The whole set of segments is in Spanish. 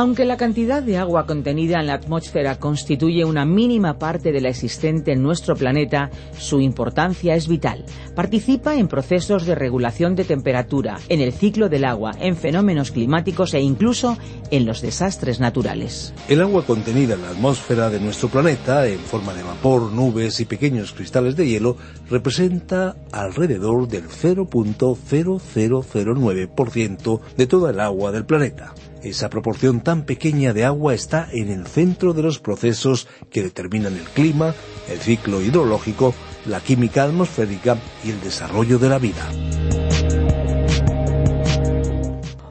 Aunque la cantidad de agua contenida en la atmósfera constituye una mínima parte de la existente en nuestro planeta, su importancia es vital. Participa en procesos de regulación de temperatura, en el ciclo del agua, en fenómenos climáticos e incluso en los desastres naturales. El agua contenida en la atmósfera de nuestro planeta, en forma de vapor, nubes y pequeños cristales de hielo, representa alrededor del 0.0009% de toda el agua del planeta. Esa proporción tan pequeña de agua está en el centro de los procesos que determinan el clima, el ciclo hidrológico, la química atmosférica y el desarrollo de la vida.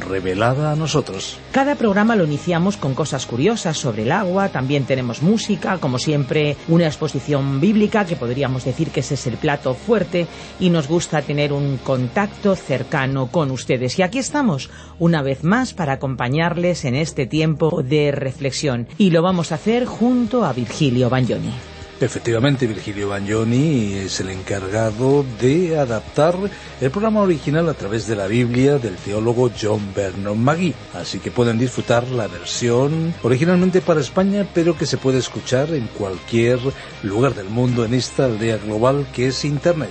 revelada a nosotros. Cada programa lo iniciamos con cosas curiosas sobre el agua, también tenemos música, como siempre una exposición bíblica, que podríamos decir que ese es el plato fuerte, y nos gusta tener un contacto cercano con ustedes. Y aquí estamos, una vez más, para acompañarles en este tiempo de reflexión, y lo vamos a hacer junto a Virgilio Bagnoni. Efectivamente, Virgilio Bagnoni es el encargado de adaptar el programa original a través de la Biblia del teólogo John Vernon Magui. Así que pueden disfrutar la versión originalmente para España, pero que se puede escuchar en cualquier lugar del mundo en esta aldea global que es Internet.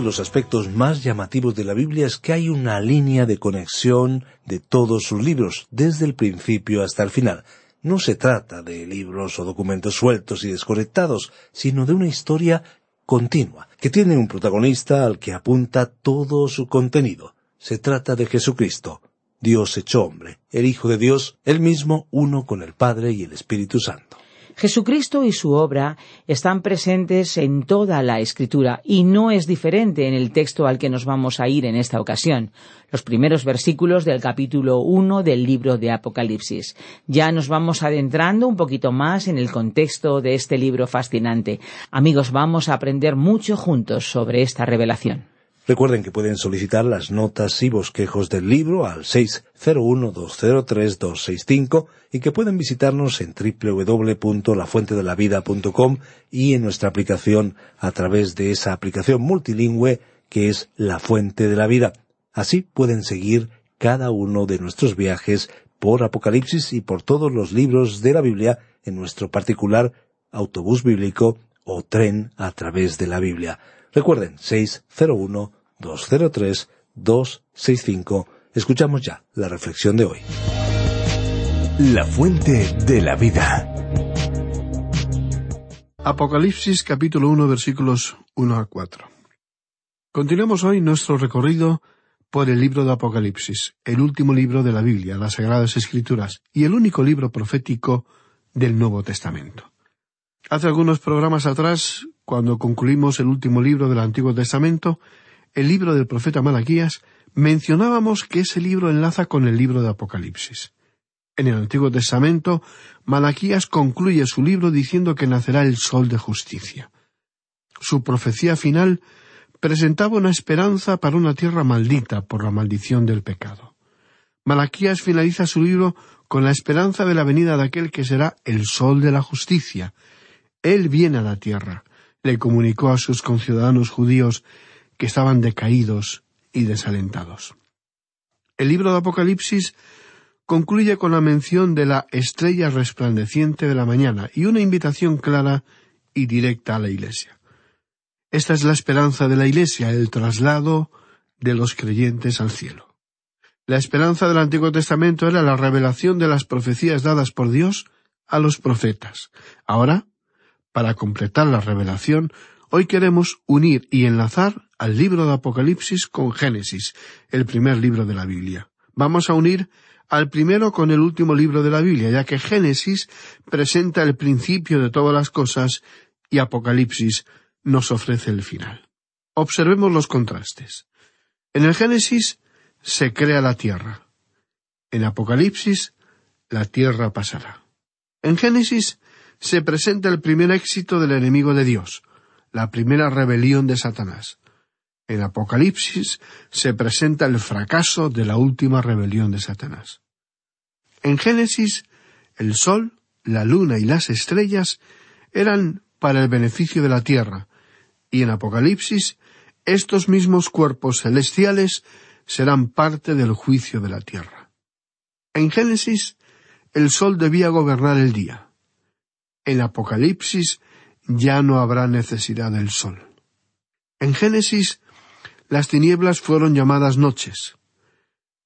De los aspectos más llamativos de la Biblia es que hay una línea de conexión de todos sus libros, desde el principio hasta el final. No se trata de libros o documentos sueltos y desconectados, sino de una historia continua, que tiene un protagonista al que apunta todo su contenido. Se trata de Jesucristo, Dios hecho hombre, el Hijo de Dios, el mismo uno con el Padre y el Espíritu Santo. Jesucristo y su obra están presentes en toda la Escritura y no es diferente en el texto al que nos vamos a ir en esta ocasión, los primeros versículos del capítulo 1 del libro de Apocalipsis. Ya nos vamos adentrando un poquito más en el contexto de este libro fascinante. Amigos, vamos a aprender mucho juntos sobre esta revelación. Recuerden que pueden solicitar las notas y bosquejos del libro al 601-203-265 y que pueden visitarnos en www.lafuentedelavida.com y en nuestra aplicación a través de esa aplicación multilingüe que es La Fuente de la Vida. Así pueden seguir cada uno de nuestros viajes por Apocalipsis y por todos los libros de la Biblia en nuestro particular autobús bíblico o tren a través de la Biblia. Recuerden, 601 203-265. Escuchamos ya la reflexión de hoy. La fuente de la vida. Apocalipsis capítulo 1 versículos 1 a 4. Continuamos hoy nuestro recorrido por el libro de Apocalipsis, el último libro de la Biblia, las Sagradas Escrituras, y el único libro profético del Nuevo Testamento. Hace algunos programas atrás, cuando concluimos el último libro del Antiguo Testamento, el libro del profeta Malaquías, mencionábamos que ese libro enlaza con el libro de Apocalipsis. En el Antiguo Testamento, Malaquías concluye su libro diciendo que nacerá el sol de justicia. Su profecía final presentaba una esperanza para una tierra maldita por la maldición del pecado. Malaquías finaliza su libro con la esperanza de la venida de aquel que será el sol de la justicia. Él viene a la tierra, le comunicó a sus conciudadanos judíos que estaban decaídos y desalentados. El libro de Apocalipsis concluye con la mención de la estrella resplandeciente de la mañana y una invitación clara y directa a la Iglesia. Esta es la esperanza de la Iglesia, el traslado de los creyentes al cielo. La esperanza del Antiguo Testamento era la revelación de las profecías dadas por Dios a los profetas. Ahora, para completar la revelación, Hoy queremos unir y enlazar al libro de Apocalipsis con Génesis, el primer libro de la Biblia. Vamos a unir al primero con el último libro de la Biblia, ya que Génesis presenta el principio de todas las cosas y Apocalipsis nos ofrece el final. Observemos los contrastes. En el Génesis se crea la tierra. En Apocalipsis la tierra pasará. En Génesis se presenta el primer éxito del enemigo de Dios, la primera rebelión de Satanás. En Apocalipsis se presenta el fracaso de la última rebelión de Satanás. En Génesis, el sol, la luna y las estrellas eran para el beneficio de la tierra, y en Apocalipsis, estos mismos cuerpos celestiales serán parte del juicio de la tierra. En Génesis, el sol debía gobernar el día. En Apocalipsis, ya no habrá necesidad del sol. En Génesis, las tinieblas fueron llamadas noches.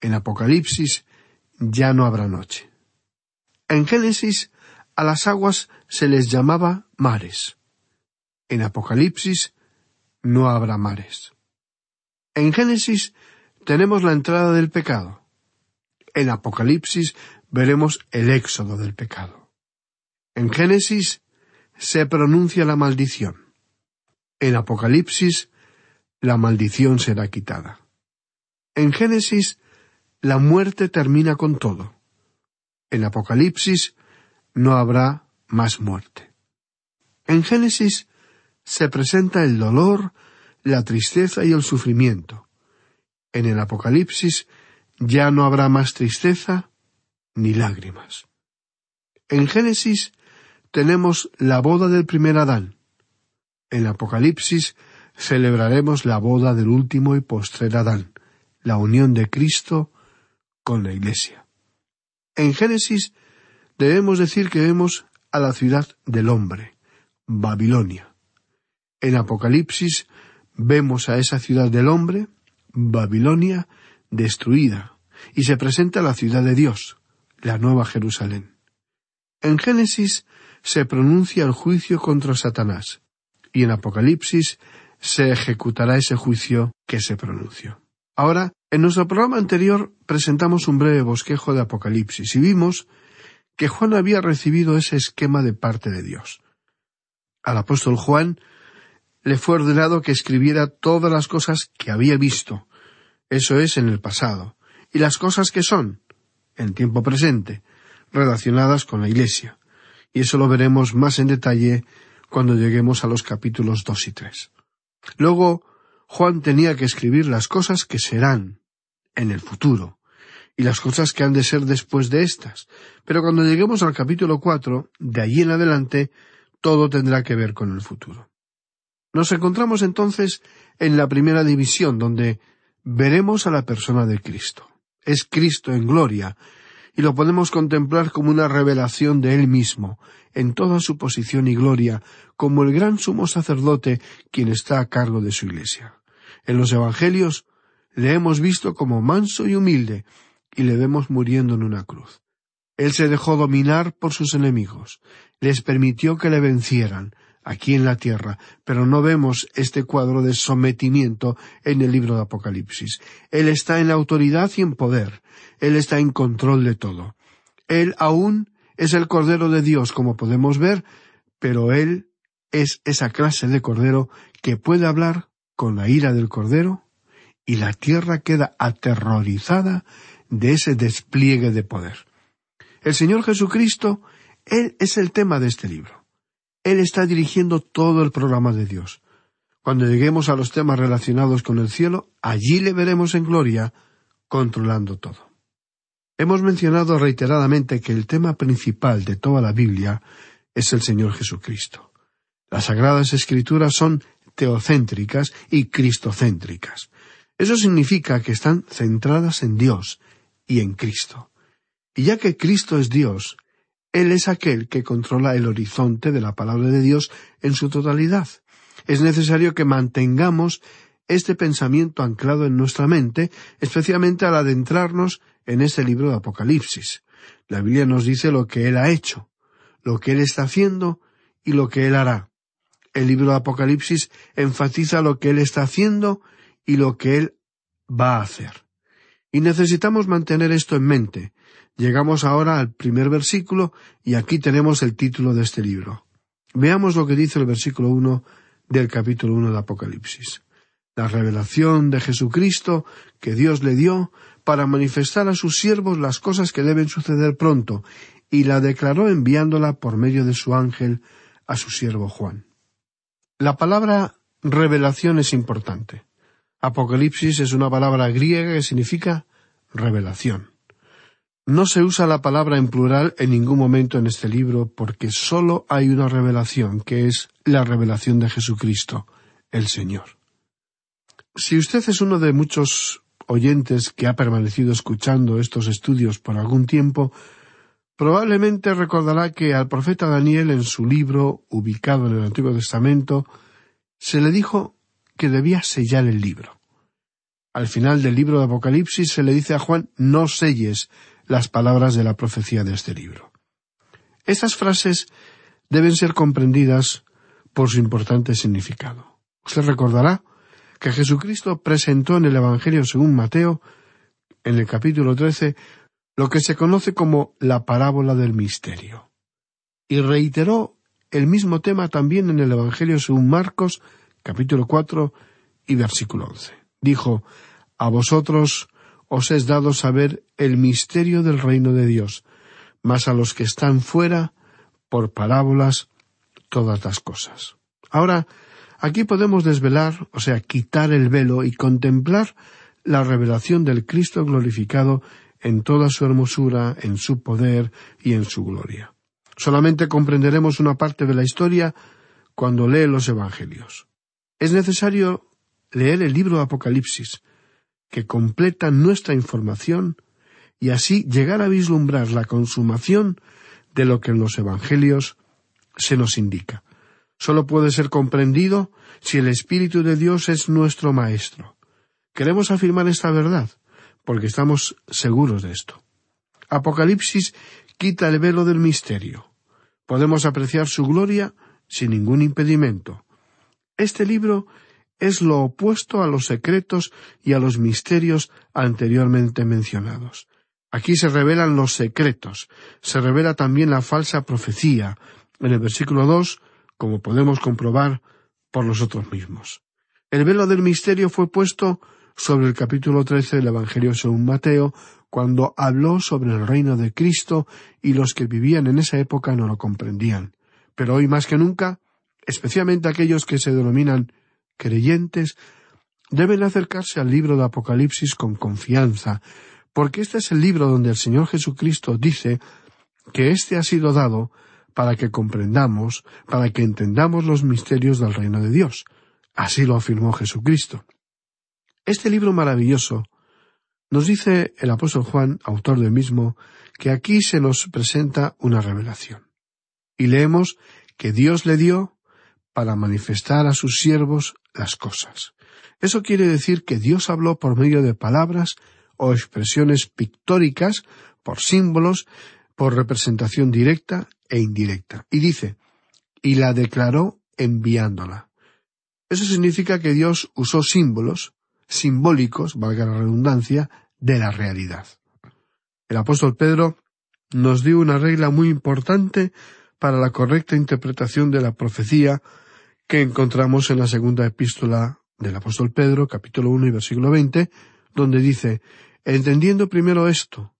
En Apocalipsis, ya no habrá noche. En Génesis, a las aguas se les llamaba mares. En Apocalipsis, no habrá mares. En Génesis tenemos la entrada del pecado. En Apocalipsis veremos el éxodo del pecado. En Génesis se pronuncia la maldición. En Apocalipsis, la maldición será quitada. En Génesis, la muerte termina con todo. En Apocalipsis, no habrá más muerte. En Génesis se presenta el dolor, la tristeza y el sufrimiento. En el Apocalipsis ya no habrá más tristeza ni lágrimas. En Génesis tenemos la boda del primer Adán. En Apocalipsis celebraremos la boda del último y postrer Adán, la unión de Cristo con la Iglesia. En Génesis debemos decir que vemos a la ciudad del hombre, Babilonia. En Apocalipsis vemos a esa ciudad del hombre, Babilonia, destruida, y se presenta la ciudad de Dios, la nueva Jerusalén. En Génesis se pronuncia el juicio contra Satanás, y en Apocalipsis se ejecutará ese juicio que se pronunció. Ahora, en nuestro programa anterior presentamos un breve bosquejo de Apocalipsis y vimos que Juan había recibido ese esquema de parte de Dios. Al apóstol Juan le fue ordenado que escribiera todas las cosas que había visto, eso es en el pasado, y las cosas que son, en tiempo presente, relacionadas con la Iglesia. Y eso lo veremos más en detalle cuando lleguemos a los capítulos dos y tres. Luego, Juan tenía que escribir las cosas que serán en el futuro y las cosas que han de ser después de estas. Pero cuando lleguemos al capítulo cuatro, de allí en adelante, todo tendrá que ver con el futuro. Nos encontramos entonces en la primera división, donde veremos a la persona de Cristo. Es Cristo en gloria, y lo podemos contemplar como una revelación de Él mismo, en toda su posición y gloria, como el gran sumo sacerdote quien está a cargo de su Iglesia. En los Evangelios le hemos visto como manso y humilde, y le vemos muriendo en una cruz. Él se dejó dominar por sus enemigos, les permitió que le vencieran, aquí en la tierra, pero no vemos este cuadro de sometimiento en el libro de Apocalipsis. Él está en la autoridad y en poder, Él está en control de todo. Él aún es el Cordero de Dios, como podemos ver, pero Él es esa clase de Cordero que puede hablar con la ira del Cordero y la tierra queda aterrorizada de ese despliegue de poder. El Señor Jesucristo, Él es el tema de este libro. Él está dirigiendo todo el programa de Dios. Cuando lleguemos a los temas relacionados con el cielo, allí le veremos en gloria, controlando todo. Hemos mencionado reiteradamente que el tema principal de toda la Biblia es el Señor Jesucristo. Las Sagradas Escrituras son teocéntricas y cristocéntricas. Eso significa que están centradas en Dios y en Cristo. Y ya que Cristo es Dios, Él es aquel que controla el horizonte de la palabra de Dios en su totalidad. Es necesario que mantengamos este pensamiento anclado en nuestra mente, especialmente al adentrarnos en este libro de Apocalipsis. La Biblia nos dice lo que Él ha hecho, lo que Él está haciendo y lo que Él hará. El libro de Apocalipsis enfatiza lo que Él está haciendo y lo que Él va a hacer. Y necesitamos mantener esto en mente. Llegamos ahora al primer versículo y aquí tenemos el título de este libro. Veamos lo que dice el versículo uno del capítulo uno de Apocalipsis. La revelación de Jesucristo que Dios le dio para manifestar a sus siervos las cosas que deben suceder pronto, y la declaró enviándola por medio de su ángel a su siervo Juan. La palabra revelación es importante. Apocalipsis es una palabra griega que significa revelación. No se usa la palabra en plural en ningún momento en este libro porque sólo hay una revelación, que es la revelación de Jesucristo, el Señor. Si usted es uno de muchos oyentes que ha permanecido escuchando estos estudios por algún tiempo, probablemente recordará que al profeta Daniel en su libro, ubicado en el Antiguo Testamento, se le dijo que debía sellar el libro. Al final del libro de Apocalipsis se le dice a Juan no selles las palabras de la profecía de este libro. Estas frases deben ser comprendidas por su importante significado. Usted recordará que Jesucristo presentó en el Evangelio según Mateo, en el capítulo trece, lo que se conoce como la parábola del misterio. Y reiteró el mismo tema también en el Evangelio según Marcos, capítulo cuatro y versículo once dijo, A vosotros os es dado saber el misterio del reino de Dios, mas a los que están fuera, por parábolas, todas las cosas. Ahora, aquí podemos desvelar, o sea, quitar el velo y contemplar la revelación del Cristo glorificado en toda su hermosura, en su poder y en su gloria. Solamente comprenderemos una parte de la historia cuando lee los Evangelios. Es necesario leer el libro de Apocalipsis, que completa nuestra información y así llegar a vislumbrar la consumación de lo que en los Evangelios se nos indica. Solo puede ser comprendido si el Espíritu de Dios es nuestro Maestro. Queremos afirmar esta verdad, porque estamos seguros de esto. Apocalipsis quita el velo del misterio. Podemos apreciar su gloria sin ningún impedimento. Este libro es lo opuesto a los secretos y a los misterios anteriormente mencionados. Aquí se revelan los secretos, se revela también la falsa profecía, en el versículo dos, como podemos comprobar por nosotros mismos. El velo del misterio fue puesto sobre el capítulo trece del Evangelio según Mateo, cuando habló sobre el reino de Cristo y los que vivían en esa época no lo comprendían. Pero hoy más que nunca, especialmente aquellos que se denominan creyentes, deben acercarse al libro de Apocalipsis con confianza, porque este es el libro donde el Señor Jesucristo dice que éste ha sido dado para que comprendamos, para que entendamos los misterios del reino de Dios. Así lo afirmó Jesucristo. Este libro maravilloso nos dice el apóstol Juan, autor del mismo, que aquí se nos presenta una revelación. Y leemos que Dios le dio para manifestar a sus siervos las cosas. Eso quiere decir que Dios habló por medio de palabras o expresiones pictóricas, por símbolos, por representación directa e indirecta. Y dice, y la declaró enviándola. Eso significa que Dios usó símbolos, simbólicos, valga la redundancia, de la realidad. El apóstol Pedro nos dio una regla muy importante para la correcta interpretación de la profecía que encontramos en la segunda epístola del apóstol Pedro, capítulo 1 y versículo 20, donde dice, entendiendo primero esto,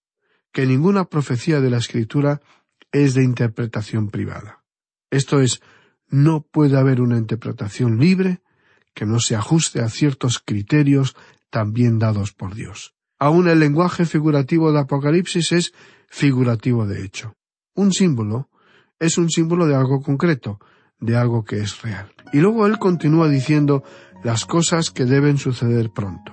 que ninguna profecía de la Escritura es de interpretación privada. Esto es, no puede haber una interpretación libre que no se ajuste a ciertos criterios también dados por Dios. Aún el lenguaje figurativo de Apocalipsis es figurativo de hecho. Un símbolo es un símbolo de algo concreto, de algo que es real. Y luego él continúa diciendo las cosas que deben suceder pronto.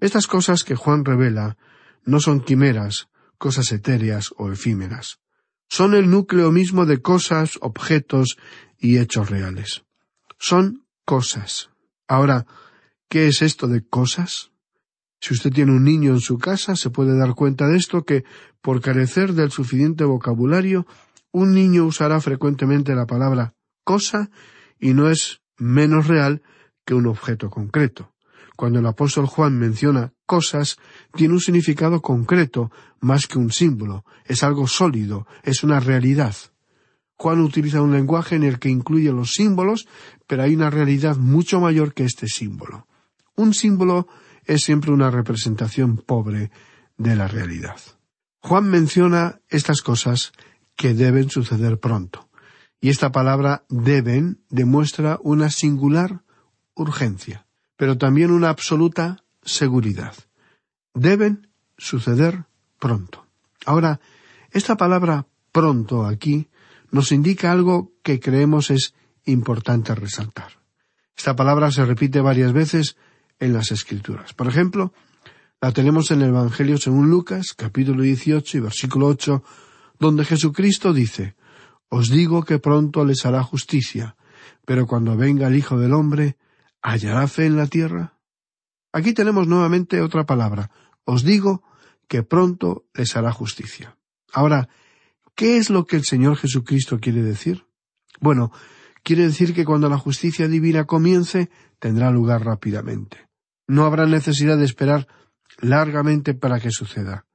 Estas cosas que Juan revela no son quimeras, cosas etéreas o efímeras. Son el núcleo mismo de cosas, objetos y hechos reales. Son cosas. Ahora, ¿qué es esto de cosas? Si usted tiene un niño en su casa, se puede dar cuenta de esto que, por carecer del suficiente vocabulario, un niño usará frecuentemente la palabra cosa y no es menos real que un objeto concreto. Cuando el apóstol Juan menciona cosas, tiene un significado concreto más que un símbolo, es algo sólido, es una realidad. Juan utiliza un lenguaje en el que incluye los símbolos, pero hay una realidad mucho mayor que este símbolo. Un símbolo es siempre una representación pobre de la realidad. Juan menciona estas cosas que deben suceder pronto. Y esta palabra deben demuestra una singular urgencia, pero también una absoluta seguridad. Deben suceder pronto. Ahora, esta palabra pronto aquí nos indica algo que creemos es importante resaltar. Esta palabra se repite varias veces en las Escrituras. Por ejemplo, la tenemos en el Evangelio según Lucas, capítulo 18 y versículo 8, donde Jesucristo dice, Os digo que pronto les hará justicia, pero cuando venga el Hijo del Hombre, ¿hallará fe en la tierra? Aquí tenemos nuevamente otra palabra. Os digo que pronto les hará justicia. Ahora, ¿qué es lo que el Señor Jesucristo quiere decir? Bueno, quiere decir que cuando la justicia divina comience, tendrá lugar rápidamente. No habrá necesidad de esperar largamente para que suceda.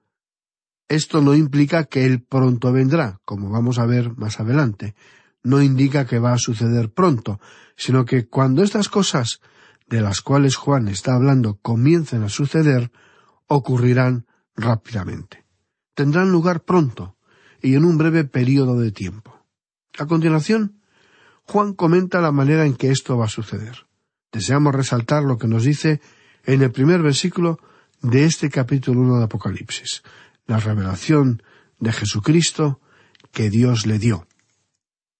Esto no implica que Él pronto vendrá, como vamos a ver más adelante. No indica que va a suceder pronto, sino que cuando estas cosas de las cuales Juan está hablando comiencen a suceder, ocurrirán rápidamente. Tendrán lugar pronto y en un breve período de tiempo. A continuación, Juan comenta la manera en que esto va a suceder. Deseamos resaltar lo que nos dice en el primer versículo de este capítulo 1 de Apocalipsis la revelación de Jesucristo que Dios le dio.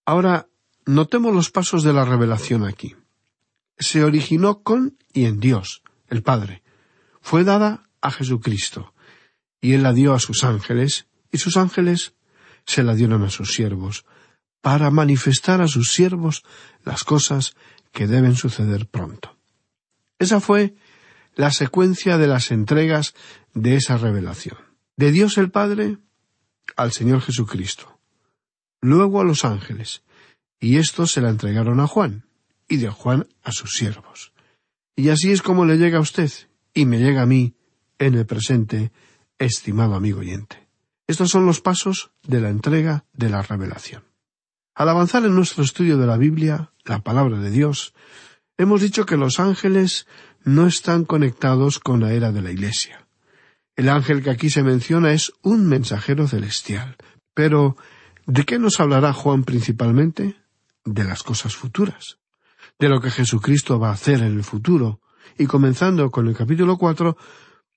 Ahora, notemos los pasos de la revelación aquí. Se originó con y en Dios, el Padre. Fue dada a Jesucristo, y Él la dio a sus ángeles, y sus ángeles se la dieron a sus siervos, para manifestar a sus siervos las cosas que deben suceder pronto. Esa fue la secuencia de las entregas de esa revelación. De Dios el Padre al Señor Jesucristo, luego a los ángeles, y estos se la entregaron a Juan, y de Juan a sus siervos. Y así es como le llega a usted, y me llega a mí, en el presente, estimado amigo oyente. Estos son los pasos de la entrega de la revelación. Al avanzar en nuestro estudio de la Biblia, la palabra de Dios, hemos dicho que los ángeles no están conectados con la era de la Iglesia. El ángel que aquí se menciona es un mensajero celestial. Pero, ¿de qué nos hablará Juan principalmente? De las cosas futuras, de lo que Jesucristo va a hacer en el futuro. Y comenzando con el capítulo cuatro,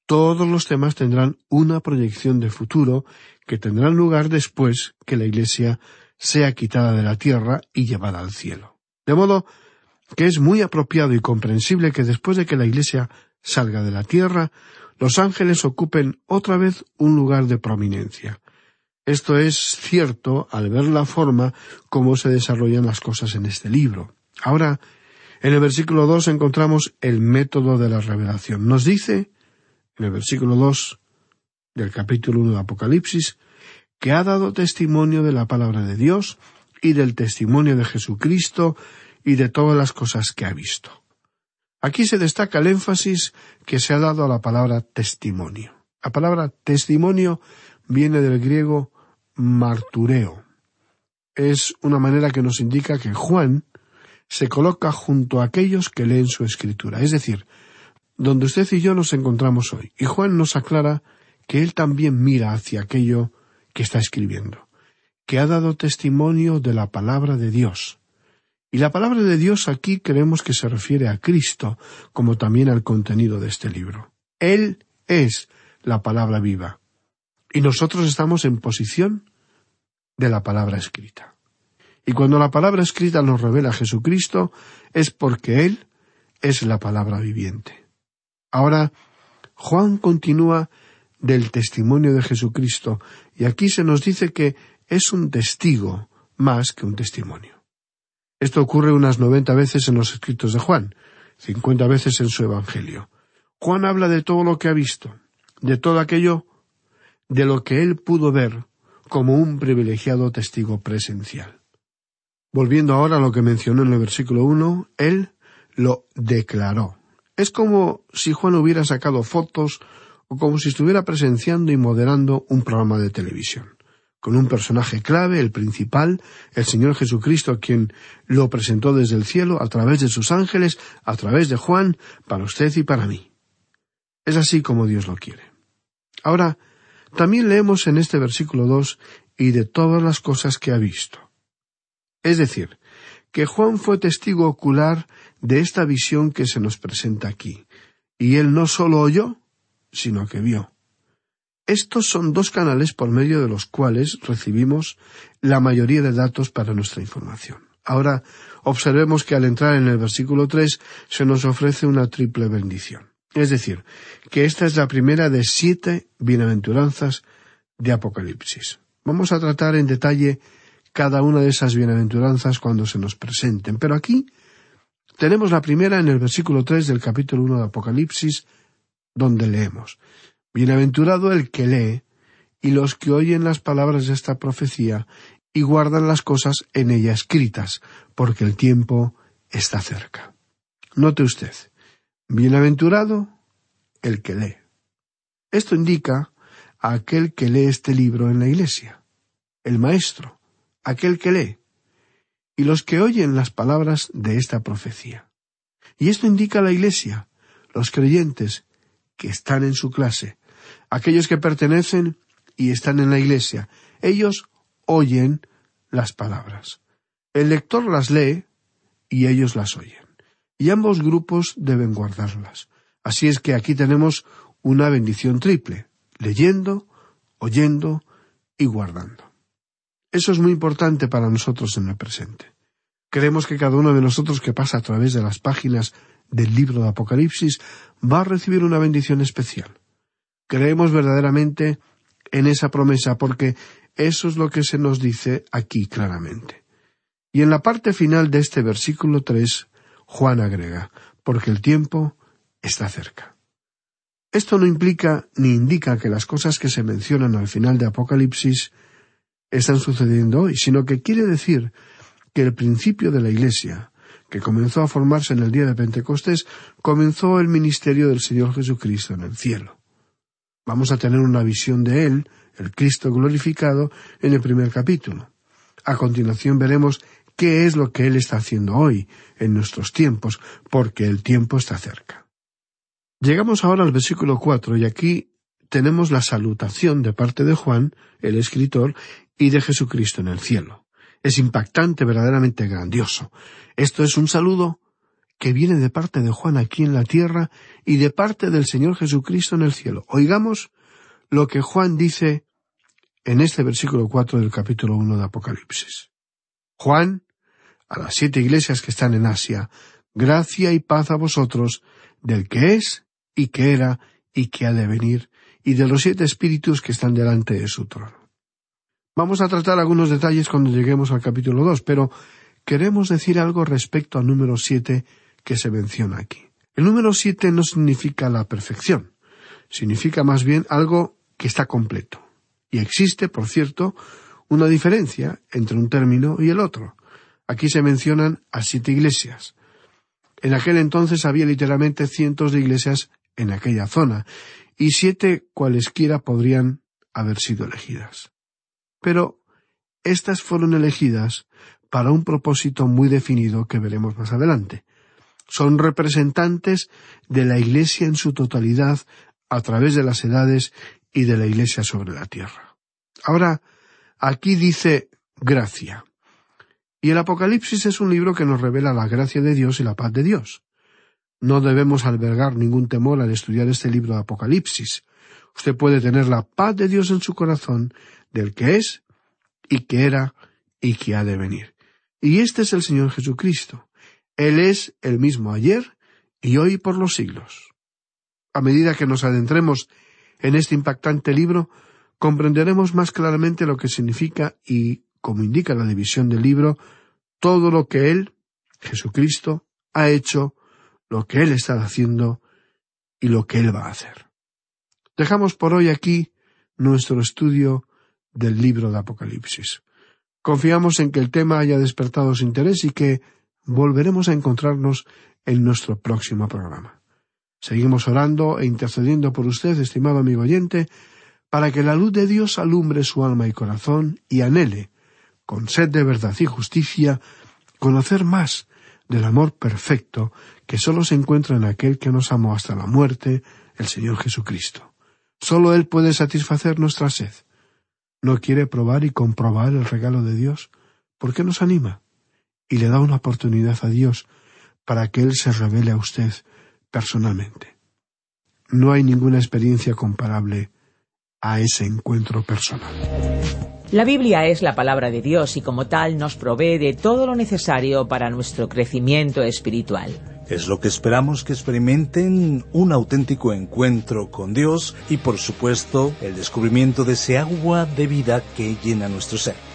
todos los temas tendrán una proyección de futuro que tendrán lugar después que la Iglesia sea quitada de la tierra y llevada al cielo. De modo que es muy apropiado y comprensible que después de que la Iglesia salga de la tierra, los ángeles ocupen otra vez un lugar de prominencia. Esto es cierto al ver la forma como se desarrollan las cosas en este libro. Ahora, en el versículo dos encontramos el método de la revelación. Nos dice, en el versículo dos del capítulo uno de Apocalipsis, que ha dado testimonio de la palabra de Dios y del testimonio de Jesucristo y de todas las cosas que ha visto. Aquí se destaca el énfasis que se ha dado a la palabra testimonio. La palabra testimonio viene del griego martureo. Es una manera que nos indica que Juan se coloca junto a aquellos que leen su escritura, es decir, donde usted y yo nos encontramos hoy. Y Juan nos aclara que él también mira hacia aquello que está escribiendo, que ha dado testimonio de la palabra de Dios. Y la palabra de Dios aquí creemos que se refiere a Cristo, como también al contenido de este libro. Él es la palabra viva. Y nosotros estamos en posición de la palabra escrita. Y cuando la palabra escrita nos revela a Jesucristo, es porque Él es la palabra viviente. Ahora, Juan continúa del testimonio de Jesucristo, y aquí se nos dice que es un testigo más que un testimonio. Esto ocurre unas noventa veces en los escritos de Juan, cincuenta veces en su Evangelio. Juan habla de todo lo que ha visto, de todo aquello de lo que él pudo ver como un privilegiado testigo presencial. Volviendo ahora a lo que mencionó en el versículo uno, él lo declaró. Es como si Juan hubiera sacado fotos o como si estuviera presenciando y moderando un programa de televisión, con un personaje clave, el principal, el Señor Jesucristo, quien lo presentó desde el cielo a través de sus ángeles, a través de Juan, para usted y para mí. Es así como Dios lo quiere. Ahora, también leemos en este versículo dos y de todas las cosas que ha visto. Es decir, que Juan fue testigo ocular de esta visión que se nos presenta aquí, y él no solo oyó, sino que vio. Estos son dos canales por medio de los cuales recibimos la mayoría de datos para nuestra información. Ahora observemos que al entrar en el versículo tres se nos ofrece una triple bendición. Es decir, que esta es la primera de siete bienaventuranzas de Apocalipsis. Vamos a tratar en detalle cada una de esas bienaventuranzas cuando se nos presenten. Pero aquí tenemos la primera en el versículo tres del capítulo uno de Apocalipsis, donde leemos Bienaventurado el que lee y los que oyen las palabras de esta profecía y guardan las cosas en ella escritas, porque el tiempo está cerca. Note usted, bienaventurado el que lee. Esto indica a aquel que lee este libro en la iglesia, el maestro, aquel que lee, y los que oyen las palabras de esta profecía. Y esto indica a la iglesia, los creyentes, que están en su clase, aquellos que pertenecen y están en la iglesia. Ellos oyen las palabras. El lector las lee y ellos las oyen. Y ambos grupos deben guardarlas. Así es que aquí tenemos una bendición triple, leyendo, oyendo y guardando. Eso es muy importante para nosotros en el presente. Creemos que cada uno de nosotros que pasa a través de las páginas del libro de Apocalipsis va a recibir una bendición especial. Creemos verdaderamente en esa promesa porque eso es lo que se nos dice aquí claramente. Y en la parte final de este versículo tres, Juan agrega, porque el tiempo está cerca. Esto no implica ni indica que las cosas que se mencionan al final de Apocalipsis están sucediendo hoy, sino que quiere decir que el principio de la Iglesia, que comenzó a formarse en el día de Pentecostés, comenzó el ministerio del Señor Jesucristo en el cielo. Vamos a tener una visión de Él, el Cristo glorificado, en el primer capítulo. A continuación veremos qué es lo que Él está haciendo hoy, en nuestros tiempos, porque el tiempo está cerca. Llegamos ahora al versículo cuatro, y aquí tenemos la salutación de parte de Juan, el escritor, y de Jesucristo en el cielo. Es impactante, verdaderamente grandioso. Esto es un saludo que viene de parte de Juan aquí en la tierra y de parte del Señor Jesucristo en el cielo. Oigamos lo que Juan dice en este versículo cuatro del capítulo uno de Apocalipsis. Juan, a las siete iglesias que están en Asia, gracia y paz a vosotros, del que es y que era y que ha de venir, y de los siete espíritus que están delante de su trono. Vamos a tratar algunos detalles cuando lleguemos al capítulo dos, pero queremos decir algo respecto al número siete que se menciona aquí. El número siete no significa la perfección, significa más bien algo que está completo. Y existe, por cierto, una diferencia entre un término y el otro. Aquí se mencionan a siete iglesias. En aquel entonces había literalmente cientos de iglesias en aquella zona, y siete cualesquiera podrían haber sido elegidas. Pero estas fueron elegidas para un propósito muy definido que veremos más adelante. Son representantes de la Iglesia en su totalidad a través de las edades y de la Iglesia sobre la tierra. Ahora, aquí dice gracia. Y el Apocalipsis es un libro que nos revela la gracia de Dios y la paz de Dios. No debemos albergar ningún temor al estudiar este libro de Apocalipsis. Usted puede tener la paz de Dios en su corazón, del que es, y que era, y que ha de venir. Y este es el Señor Jesucristo. Él es el mismo ayer y hoy por los siglos. A medida que nos adentremos en este impactante libro, comprenderemos más claramente lo que significa y, como indica la división del libro, todo lo que Él, Jesucristo, ha hecho, lo que Él está haciendo y lo que Él va a hacer. Dejamos por hoy aquí nuestro estudio del libro de Apocalipsis. Confiamos en que el tema haya despertado su interés y que volveremos a encontrarnos en nuestro próximo programa. Seguimos orando e intercediendo por usted, estimado amigo oyente, para que la luz de Dios alumbre su alma y corazón y anhele, con sed de verdad y justicia, conocer más del amor perfecto que sólo se encuentra en aquel que nos amó hasta la muerte, el Señor Jesucristo. Sólo Él puede satisfacer nuestra sed. ¿No quiere probar y comprobar el regalo de Dios? ¿Por qué nos anima? Y le da una oportunidad a Dios para que Él se revele a usted personalmente. No hay ninguna experiencia comparable a ese encuentro personal. La Biblia es la palabra de Dios y como tal nos provee de todo lo necesario para nuestro crecimiento espiritual. Es lo que esperamos que experimenten un auténtico encuentro con Dios y por supuesto el descubrimiento de ese agua de vida que llena nuestro ser.